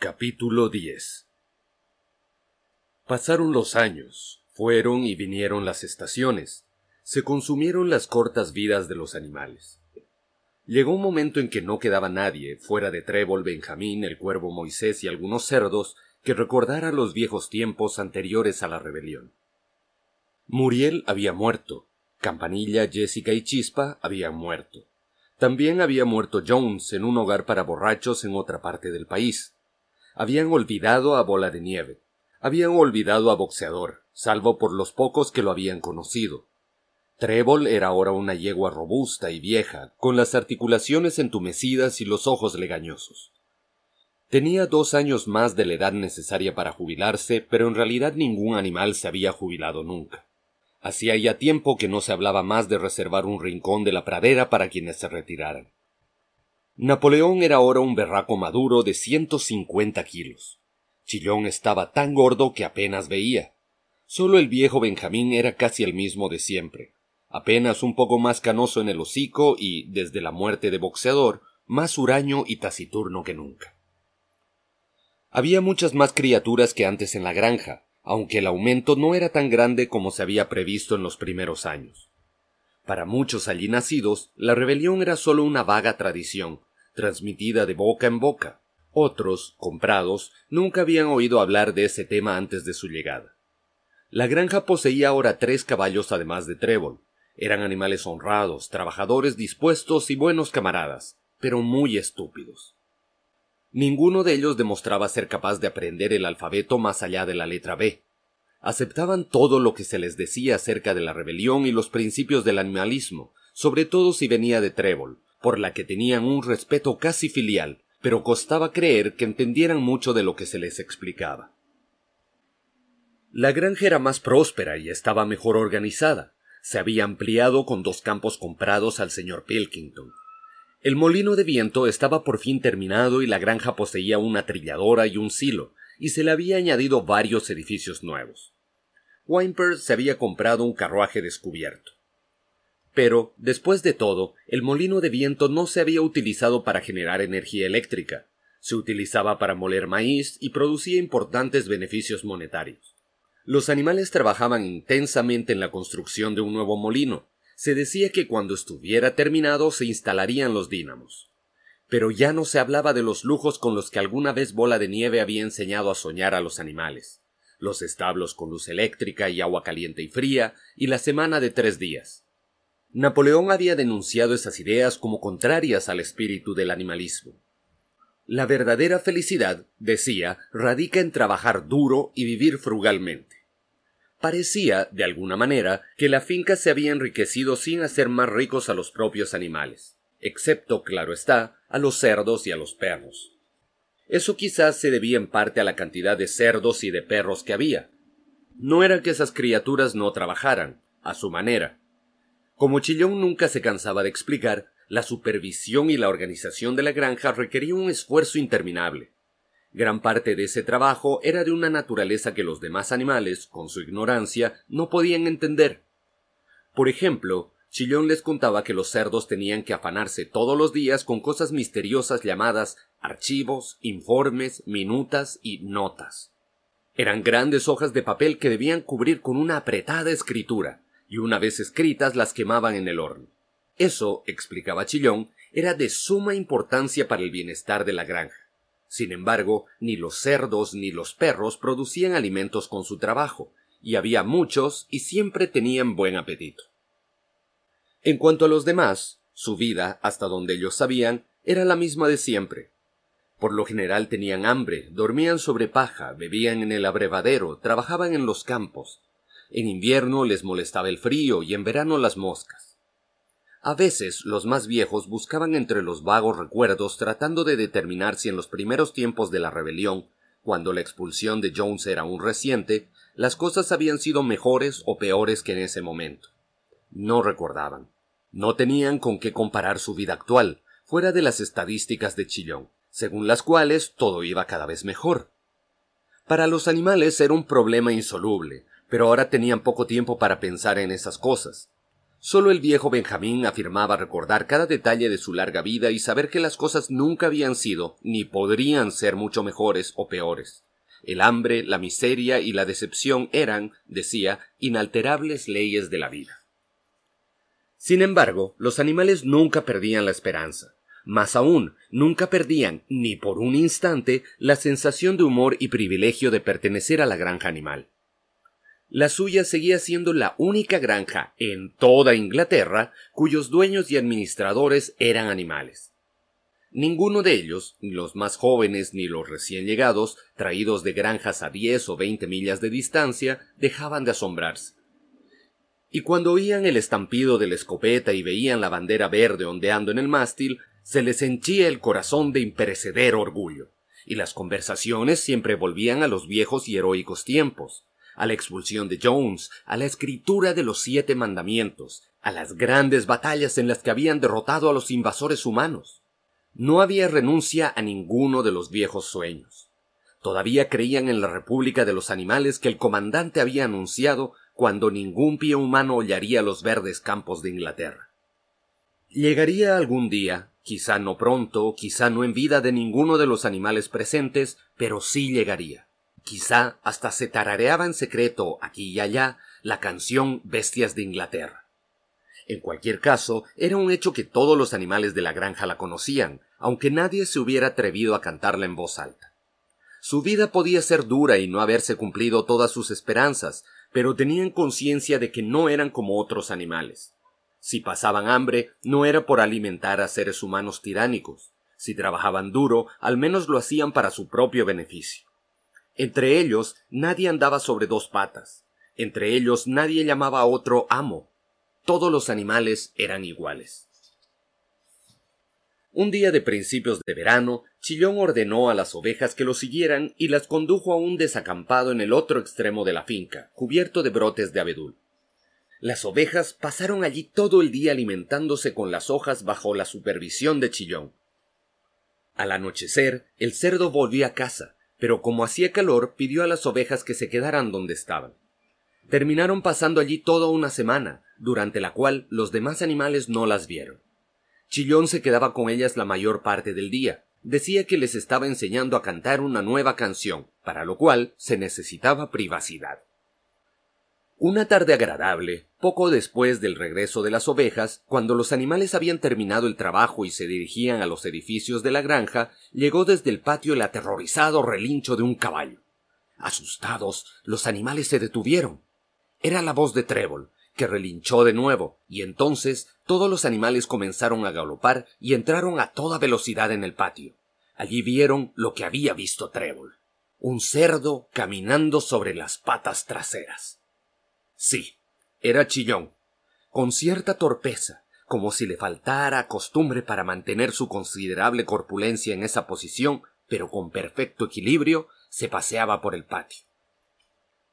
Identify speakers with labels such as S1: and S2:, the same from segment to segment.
S1: Capítulo 10 Pasaron los años, fueron y vinieron las estaciones, se consumieron las cortas vidas de los animales. Llegó un momento en que no quedaba nadie, fuera de Trébol, Benjamín, el cuervo Moisés y algunos cerdos, que recordara los viejos tiempos anteriores a la rebelión. Muriel había muerto, Campanilla, Jessica y Chispa habían muerto. También había muerto Jones en un hogar para borrachos en otra parte del país. Habían olvidado a Bola de Nieve. Habían olvidado a Boxeador, salvo por los pocos que lo habían conocido. Trébol era ahora una yegua robusta y vieja, con las articulaciones entumecidas y los ojos legañosos. Tenía dos años más de la edad necesaria para jubilarse, pero en realidad ningún animal se había jubilado nunca. Hacía ya tiempo que no se hablaba más de reservar un rincón de la pradera para quienes se retiraran. Napoleón era ahora un berraco maduro de ciento cincuenta kilos. Chillón estaba tan gordo que apenas veía. Solo el viejo Benjamín era casi el mismo de siempre, apenas un poco más canoso en el hocico y, desde la muerte de boxeador, más huraño y taciturno que nunca. Había muchas más criaturas que antes en la granja, aunque el aumento no era tan grande como se había previsto en los primeros años. Para muchos allí nacidos, la rebelión era solo una vaga tradición, transmitida de boca en boca. Otros, comprados, nunca habían oído hablar de ese tema antes de su llegada. La granja poseía ahora tres caballos además de trébol. Eran animales honrados, trabajadores dispuestos y buenos camaradas, pero muy estúpidos. Ninguno de ellos demostraba ser capaz de aprender el alfabeto más allá de la letra B. Aceptaban todo lo que se les decía acerca de la rebelión y los principios del animalismo, sobre todo si venía de trébol, por la que tenían un respeto casi filial, pero costaba creer que entendieran mucho de lo que se les explicaba. La granja era más próspera y estaba mejor organizada. Se había ampliado con dos campos comprados al señor Pilkington. El molino de viento estaba por fin terminado y la granja poseía una trilladora y un silo, y se le había añadido varios edificios nuevos. Wimper se había comprado un carruaje descubierto. Pero, después de todo, el molino de viento no se había utilizado para generar energía eléctrica, se utilizaba para moler maíz y producía importantes beneficios monetarios. Los animales trabajaban intensamente en la construcción de un nuevo molino. Se decía que cuando estuviera terminado se instalarían los dínamos. Pero ya no se hablaba de los lujos con los que alguna vez Bola de Nieve había enseñado a soñar a los animales. Los establos con luz eléctrica y agua caliente y fría, y la semana de tres días. Napoleón había denunciado esas ideas como contrarias al espíritu del animalismo. La verdadera felicidad, decía, radica en trabajar duro y vivir frugalmente. Parecía, de alguna manera, que la finca se había enriquecido sin hacer más ricos a los propios animales, excepto, claro está, a los cerdos y a los perros. Eso quizás se debía en parte a la cantidad de cerdos y de perros que había. No era que esas criaturas no trabajaran, a su manera, como Chillón nunca se cansaba de explicar, la supervisión y la organización de la granja requería un esfuerzo interminable. Gran parte de ese trabajo era de una naturaleza que los demás animales, con su ignorancia, no podían entender. Por ejemplo, Chillón les contaba que los cerdos tenían que afanarse todos los días con cosas misteriosas llamadas archivos, informes, minutas y notas. Eran grandes hojas de papel que debían cubrir con una apretada escritura, y una vez escritas las quemaban en el horno. Eso, explicaba Chillón, era de suma importancia para el bienestar de la granja. Sin embargo, ni los cerdos ni los perros producían alimentos con su trabajo, y había muchos y siempre tenían buen apetito. En cuanto a los demás, su vida, hasta donde ellos sabían, era la misma de siempre. Por lo general tenían hambre, dormían sobre paja, bebían en el abrevadero, trabajaban en los campos, en invierno les molestaba el frío y en verano las moscas. A veces los más viejos buscaban entre los vagos recuerdos tratando de determinar si en los primeros tiempos de la rebelión, cuando la expulsión de Jones era aún reciente, las cosas habían sido mejores o peores que en ese momento. No recordaban. No tenían con qué comparar su vida actual, fuera de las estadísticas de Chillón, según las cuales todo iba cada vez mejor. Para los animales era un problema insoluble, pero ahora tenían poco tiempo para pensar en esas cosas. Solo el viejo Benjamín afirmaba recordar cada detalle de su larga vida y saber que las cosas nunca habían sido ni podrían ser mucho mejores o peores. El hambre, la miseria y la decepción eran, decía, inalterables leyes de la vida. Sin embargo, los animales nunca perdían la esperanza. Más aún, nunca perdían, ni por un instante, la sensación de humor y privilegio de pertenecer a la granja animal. La suya seguía siendo la única granja en toda Inglaterra cuyos dueños y administradores eran animales. Ninguno de ellos, ni los más jóvenes ni los recién llegados, traídos de granjas a diez o veinte millas de distancia, dejaban de asombrarse. Y cuando oían el estampido de la escopeta y veían la bandera verde ondeando en el mástil, se les henchía el corazón de imperecedero orgullo, y las conversaciones siempre volvían a los viejos y heroicos tiempos, a la expulsión de Jones, a la escritura de los siete mandamientos, a las grandes batallas en las que habían derrotado a los invasores humanos. No había renuncia a ninguno de los viejos sueños. Todavía creían en la República de los Animales que el comandante había anunciado cuando ningún pie humano hollaría los verdes campos de Inglaterra. Llegaría algún día, quizá no pronto, quizá no en vida de ninguno de los animales presentes, pero sí llegaría. Quizá hasta se tarareaba en secreto aquí y allá la canción Bestias de Inglaterra. En cualquier caso, era un hecho que todos los animales de la granja la conocían, aunque nadie se hubiera atrevido a cantarla en voz alta. Su vida podía ser dura y no haberse cumplido todas sus esperanzas, pero tenían conciencia de que no eran como otros animales. Si pasaban hambre, no era por alimentar a seres humanos tiránicos. Si trabajaban duro, al menos lo hacían para su propio beneficio. Entre ellos nadie andaba sobre dos patas. Entre ellos nadie llamaba a otro amo. Todos los animales eran iguales. Un día de principios de verano, Chillón ordenó a las ovejas que lo siguieran y las condujo a un desacampado en el otro extremo de la finca, cubierto de brotes de abedul. Las ovejas pasaron allí todo el día alimentándose con las hojas bajo la supervisión de Chillón. Al anochecer, el cerdo volvió a casa, pero como hacía calor pidió a las ovejas que se quedaran donde estaban. Terminaron pasando allí toda una semana, durante la cual los demás animales no las vieron. Chillón se quedaba con ellas la mayor parte del día. Decía que les estaba enseñando a cantar una nueva canción, para lo cual se necesitaba privacidad. Una tarde agradable, poco después del regreso de las ovejas, cuando los animales habían terminado el trabajo y se dirigían a los edificios de la granja, llegó desde el patio el aterrorizado relincho de un caballo. Asustados, los animales se detuvieron. Era la voz de Trébol, que relinchó de nuevo, y entonces todos los animales comenzaron a galopar y entraron a toda velocidad en el patio. Allí vieron lo que había visto Trébol. Un cerdo caminando sobre las patas traseras. Sí, era chillón, con cierta torpeza, como si le faltara costumbre para mantener su considerable corpulencia en esa posición, pero con perfecto equilibrio, se paseaba por el patio.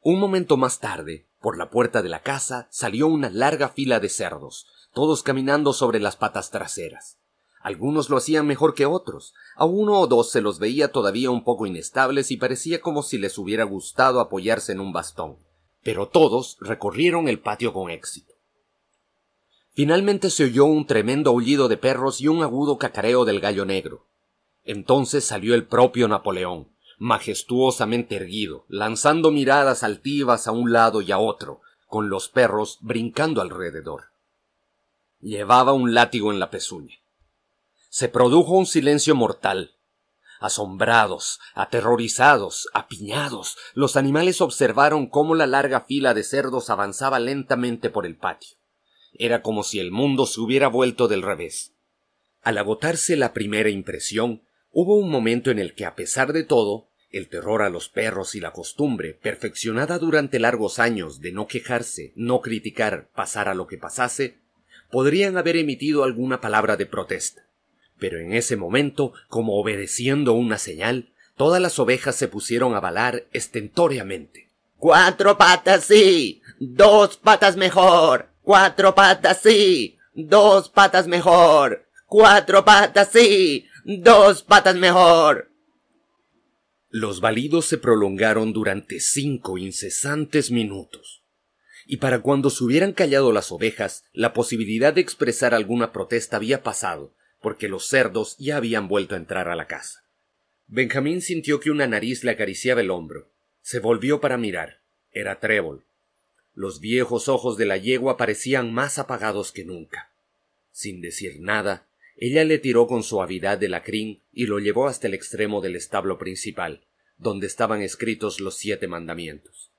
S1: Un momento más tarde, por la puerta de la casa salió una larga fila de cerdos, todos caminando sobre las patas traseras. Algunos lo hacían mejor que otros, a uno o dos se los veía todavía un poco inestables y parecía como si les hubiera gustado apoyarse en un bastón pero todos recorrieron el patio con éxito. Finalmente se oyó un tremendo aullido de perros y un agudo cacareo del gallo negro. Entonces salió el propio Napoleón, majestuosamente erguido, lanzando miradas altivas a un lado y a otro, con los perros brincando alrededor. Llevaba un látigo en la pezuña. Se produjo un silencio mortal, Asombrados, aterrorizados, apiñados, los animales observaron cómo la larga fila de cerdos avanzaba lentamente por el patio. Era como si el mundo se hubiera vuelto del revés. Al agotarse la primera impresión, hubo un momento en el que, a pesar de todo, el terror a los perros y la costumbre, perfeccionada durante largos años de no quejarse, no criticar, pasar a lo que pasase, podrían haber emitido alguna palabra de protesta. Pero en ese momento, como obedeciendo una señal, todas las ovejas se pusieron a balar estentóreamente.
S2: Cuatro patas sí, dos patas mejor, cuatro patas sí, dos patas mejor, cuatro patas sí, dos patas mejor.
S1: Los balidos se prolongaron durante cinco incesantes minutos. y para cuando se hubieran callado las ovejas, la posibilidad de expresar alguna protesta había pasado, porque los cerdos ya habían vuelto a entrar a la casa. Benjamín sintió que una nariz le acariciaba el hombro. Se volvió para mirar. Era Trébol. Los viejos ojos de la yegua parecían más apagados que nunca. Sin decir nada, ella le tiró con suavidad de la crin y lo llevó hasta el extremo del establo principal, donde estaban escritos los siete mandamientos.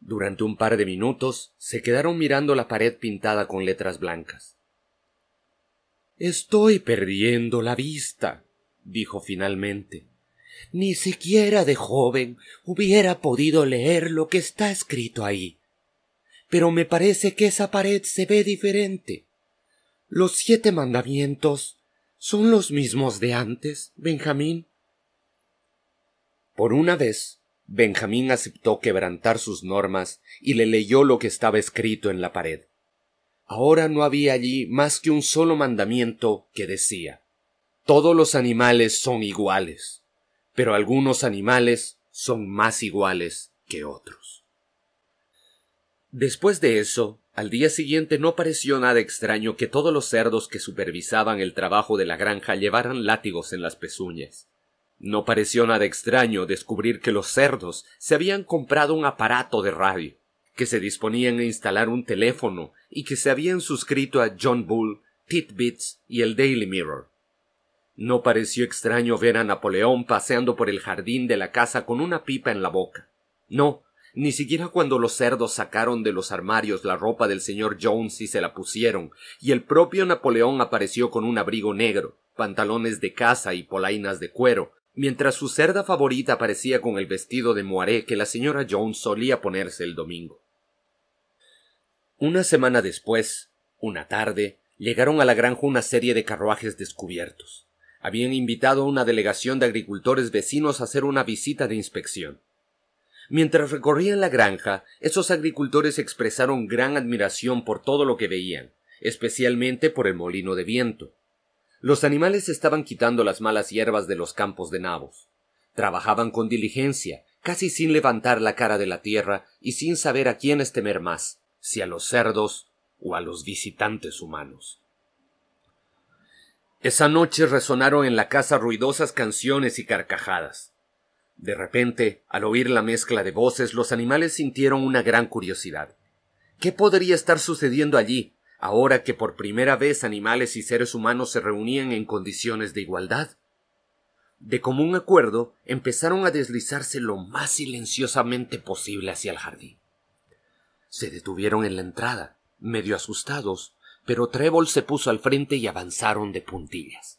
S1: Durante un par de minutos se quedaron mirando la pared pintada con letras blancas. Estoy perdiendo la vista, dijo finalmente. Ni siquiera de joven hubiera podido leer lo que está escrito ahí. Pero me parece que esa pared se ve diferente. Los siete mandamientos son los mismos de antes, Benjamín. Por una vez, Benjamín aceptó quebrantar sus normas y le leyó lo que estaba escrito en la pared. Ahora no había allí más que un solo mandamiento que decía todos los animales son iguales, pero algunos animales son más iguales que otros. Después de eso, al día siguiente no pareció nada extraño que todos los cerdos que supervisaban el trabajo de la granja llevaran látigos en las pezuñas. No pareció nada extraño descubrir que los cerdos se habían comprado un aparato de radio, que se disponían a instalar un teléfono y que se habían suscrito a John Bull, Titbits y el Daily Mirror. No pareció extraño ver a Napoleón paseando por el jardín de la casa con una pipa en la boca. No, ni siquiera cuando los cerdos sacaron de los armarios la ropa del señor Jones y se la pusieron, y el propio Napoleón apareció con un abrigo negro, pantalones de caza y polainas de cuero, mientras su cerda favorita aparecía con el vestido de moaré que la señora Jones solía ponerse el domingo. Una semana después, una tarde, llegaron a la granja una serie de carruajes descubiertos. Habían invitado a una delegación de agricultores vecinos a hacer una visita de inspección. Mientras recorrían la granja, esos agricultores expresaron gran admiración por todo lo que veían, especialmente por el molino de viento. Los animales estaban quitando las malas hierbas de los campos de nabos. Trabajaban con diligencia, casi sin levantar la cara de la tierra y sin saber a quiénes temer más, si a los cerdos o a los visitantes humanos. Esa noche resonaron en la casa ruidosas canciones y carcajadas. De repente, al oír la mezcla de voces, los animales sintieron una gran curiosidad. ¿Qué podría estar sucediendo allí, ahora que por primera vez animales y seres humanos se reunían en condiciones de igualdad. De común acuerdo, empezaron a deslizarse lo más silenciosamente posible hacia el jardín. Se detuvieron en la entrada, medio asustados, pero Trébol se puso al frente y avanzaron de puntillas.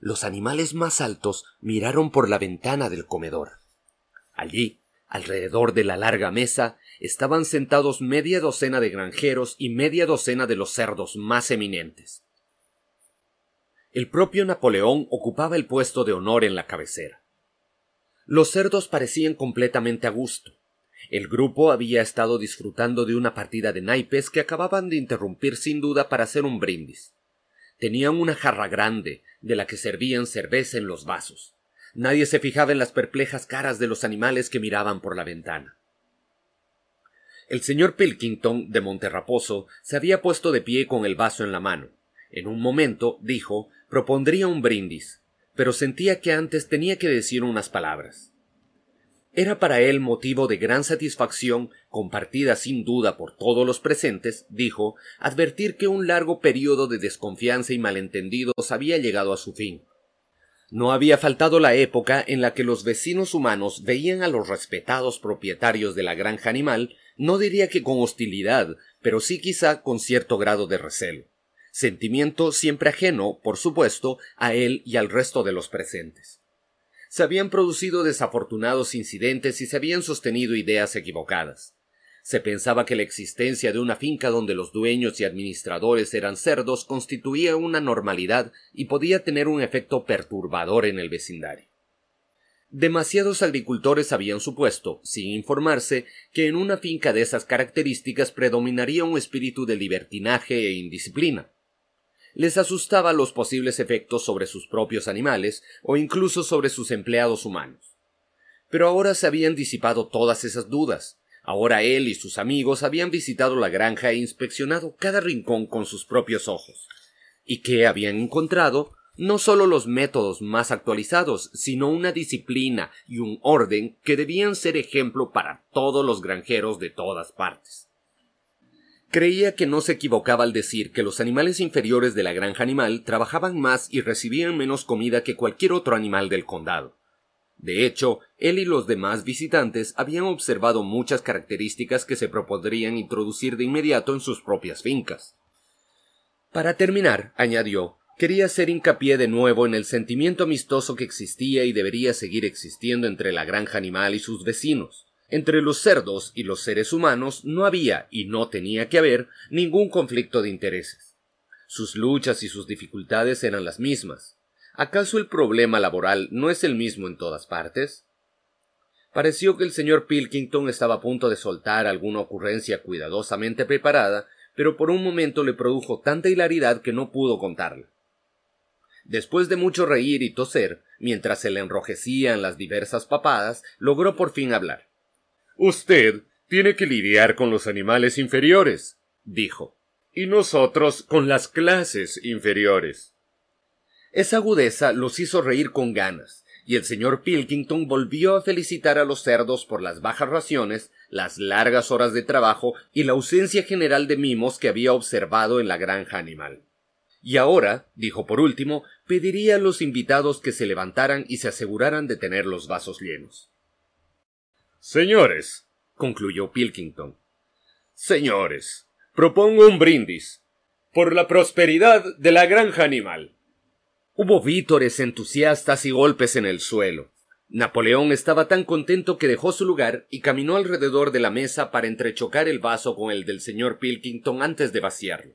S1: Los animales más altos miraron por la ventana del comedor. Allí, alrededor de la larga mesa, estaban sentados media docena de granjeros y media docena de los cerdos más eminentes. El propio Napoleón ocupaba el puesto de honor en la cabecera. Los cerdos parecían completamente a gusto. El grupo había estado disfrutando de una partida de naipes que acababan de interrumpir sin duda para hacer un brindis. Tenían una jarra grande, de la que servían cerveza en los vasos. Nadie se fijaba en las perplejas caras de los animales que miraban por la ventana. El señor Pilkington de Monterraposo se había puesto de pie con el vaso en la mano. En un momento, dijo, propondría un brindis, pero sentía que antes tenía que decir unas palabras. Era para él motivo de gran satisfacción, compartida sin duda por todos los presentes, dijo, advertir que un largo período de desconfianza y malentendidos había llegado a su fin. No había faltado la época en la que los vecinos humanos veían a los respetados propietarios de la granja animal no diría que con hostilidad, pero sí quizá con cierto grado de recelo, sentimiento siempre ajeno, por supuesto, a él y al resto de los presentes. Se habían producido desafortunados incidentes y se habían sostenido ideas equivocadas. Se pensaba que la existencia de una finca donde los dueños y administradores eran cerdos constituía una normalidad y podía tener un efecto perturbador en el vecindario. Demasiados agricultores habían supuesto, sin informarse, que en una finca de esas características predominaría un espíritu de libertinaje e indisciplina. Les asustaba los posibles efectos sobre sus propios animales o incluso sobre sus empleados humanos. Pero ahora se habían disipado todas esas dudas, Ahora él y sus amigos habían visitado la granja e inspeccionado cada rincón con sus propios ojos. ¿Y qué habían encontrado? No solo los métodos más actualizados, sino una disciplina y un orden que debían ser ejemplo para todos los granjeros de todas partes. Creía que no se equivocaba al decir que los animales inferiores de la granja animal trabajaban más y recibían menos comida que cualquier otro animal del condado. De hecho, él y los demás visitantes habían observado muchas características que se propondrían introducir de inmediato en sus propias fincas. Para terminar, añadió, quería hacer hincapié de nuevo en el sentimiento amistoso que existía y debería seguir existiendo entre la granja animal y sus vecinos. Entre los cerdos y los seres humanos no había, y no tenía que haber, ningún conflicto de intereses. Sus luchas y sus dificultades eran las mismas. ¿Acaso el problema laboral no es el mismo en todas partes? Pareció que el señor Pilkington estaba a punto de soltar alguna ocurrencia cuidadosamente preparada, pero por un momento le produjo tanta hilaridad que no pudo contarla. Después de mucho reír y toser, mientras se le enrojecían las diversas papadas, logró por fin hablar.
S3: Usted tiene que lidiar con los animales inferiores, dijo, y nosotros con las clases inferiores.
S1: Esa agudeza los hizo reír con ganas, y el señor Pilkington volvió a felicitar a los cerdos por las bajas raciones, las largas horas de trabajo y la ausencia general de mimos que había observado en la granja animal. Y ahora, dijo por último, pediría a los invitados que se levantaran y se aseguraran de tener los vasos llenos.
S3: Señores, concluyó Pilkington. Señores, propongo un brindis por la prosperidad de la granja animal.
S1: Hubo vítores entusiastas y golpes en el suelo. Napoleón estaba tan contento que dejó su lugar y caminó alrededor de la mesa para entrechocar el vaso con el del señor Pilkington antes de vaciarlo.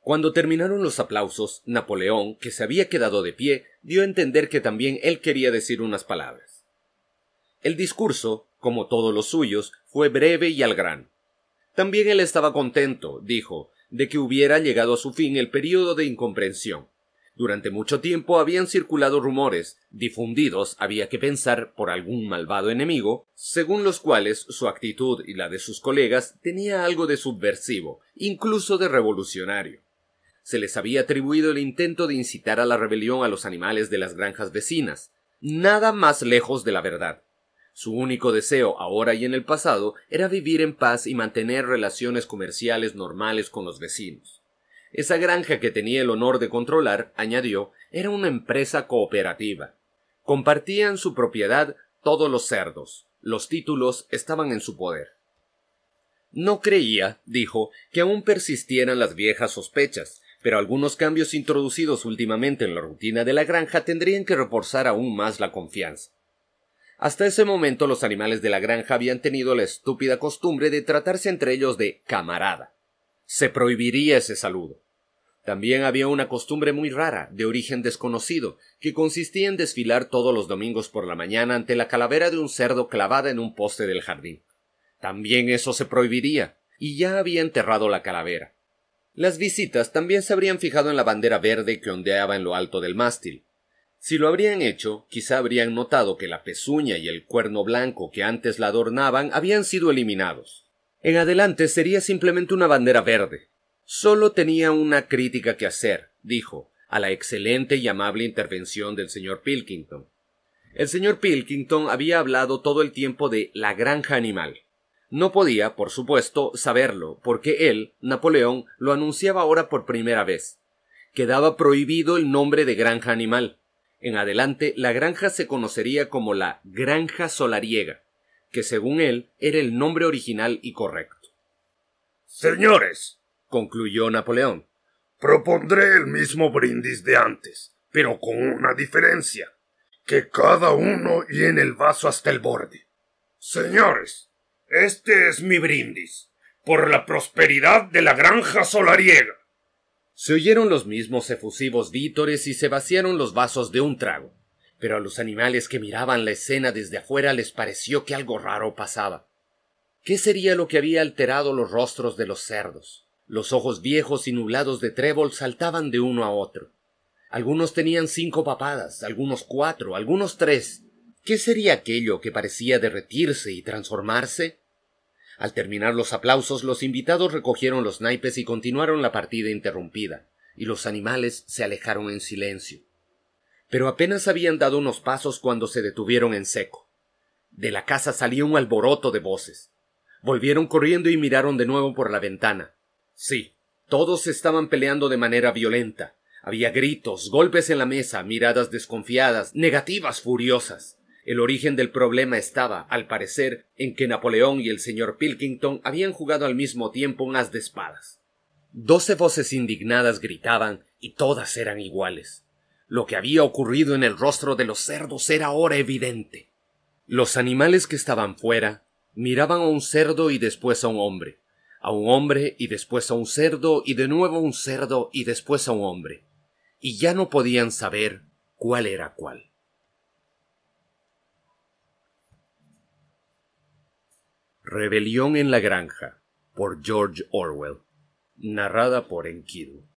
S1: Cuando terminaron los aplausos, Napoleón, que se había quedado de pie, dio a entender que también él quería decir unas palabras. El discurso, como todos los suyos, fue breve y al grano. También él estaba contento, dijo, de que hubiera llegado a su fin el período de incomprensión. Durante mucho tiempo habían circulado rumores, difundidos, había que pensar, por algún malvado enemigo, según los cuales su actitud y la de sus colegas tenía algo de subversivo, incluso de revolucionario. Se les había atribuido el intento de incitar a la rebelión a los animales de las granjas vecinas, nada más lejos de la verdad. Su único deseo, ahora y en el pasado, era vivir en paz y mantener relaciones comerciales normales con los vecinos. Esa granja que tenía el honor de controlar, añadió, era una empresa cooperativa. Compartían su propiedad todos los cerdos. Los títulos estaban en su poder. No creía, dijo, que aún persistieran las viejas sospechas, pero algunos cambios introducidos últimamente en la rutina de la granja tendrían que reforzar aún más la confianza. Hasta ese momento los animales de la granja habían tenido la estúpida costumbre de tratarse entre ellos de camarada. Se prohibiría ese saludo. También había una costumbre muy rara, de origen desconocido, que consistía en desfilar todos los domingos por la mañana ante la calavera de un cerdo clavada en un poste del jardín. También eso se prohibiría, y ya había enterrado la calavera. Las visitas también se habrían fijado en la bandera verde que ondeaba en lo alto del mástil, si lo habrían hecho, quizá habrían notado que la pezuña y el cuerno blanco que antes la adornaban habían sido eliminados. En adelante sería simplemente una bandera verde. Solo tenía una crítica que hacer, dijo, a la excelente y amable intervención del señor Pilkington. El señor Pilkington había hablado todo el tiempo de la granja animal. No podía, por supuesto, saberlo, porque él, Napoleón, lo anunciaba ahora por primera vez. Quedaba prohibido el nombre de granja animal. En adelante, la granja se conocería como la Granja Solariega, que según él era el nombre original y correcto.
S3: Señores, concluyó Napoleón, propondré el mismo brindis de antes, pero con una diferencia, que cada uno llene el vaso hasta el borde. Señores, este es mi brindis, por la prosperidad de la granja solariega.
S1: Se oyeron los mismos efusivos vítores y se vaciaron los vasos de un trago. Pero a los animales que miraban la escena desde afuera les pareció que algo raro pasaba. ¿Qué sería lo que había alterado los rostros de los cerdos? Los ojos viejos y nublados de trébol saltaban de uno a otro. Algunos tenían cinco papadas, algunos cuatro, algunos tres. ¿Qué sería aquello que parecía derretirse y transformarse? Al terminar los aplausos, los invitados recogieron los naipes y continuaron la partida interrumpida, y los animales se alejaron en silencio. Pero apenas habían dado unos pasos cuando se detuvieron en seco. De la casa salió un alboroto de voces. Volvieron corriendo y miraron de nuevo por la ventana. Sí, todos estaban peleando de manera violenta. Había gritos, golpes en la mesa, miradas desconfiadas, negativas furiosas. El origen del problema estaba, al parecer, en que Napoleón y el señor Pilkington habían jugado al mismo tiempo unas de espadas. Doce voces indignadas gritaban y todas eran iguales. Lo que había ocurrido en el rostro de los cerdos era ahora evidente. Los animales que estaban fuera miraban a un cerdo y después a un hombre, a un hombre y después a un cerdo y de nuevo a un cerdo y después a un hombre, y ya no podían saber cuál era cuál. Rebelión en la granja por George Orwell, narrada por Enkidu.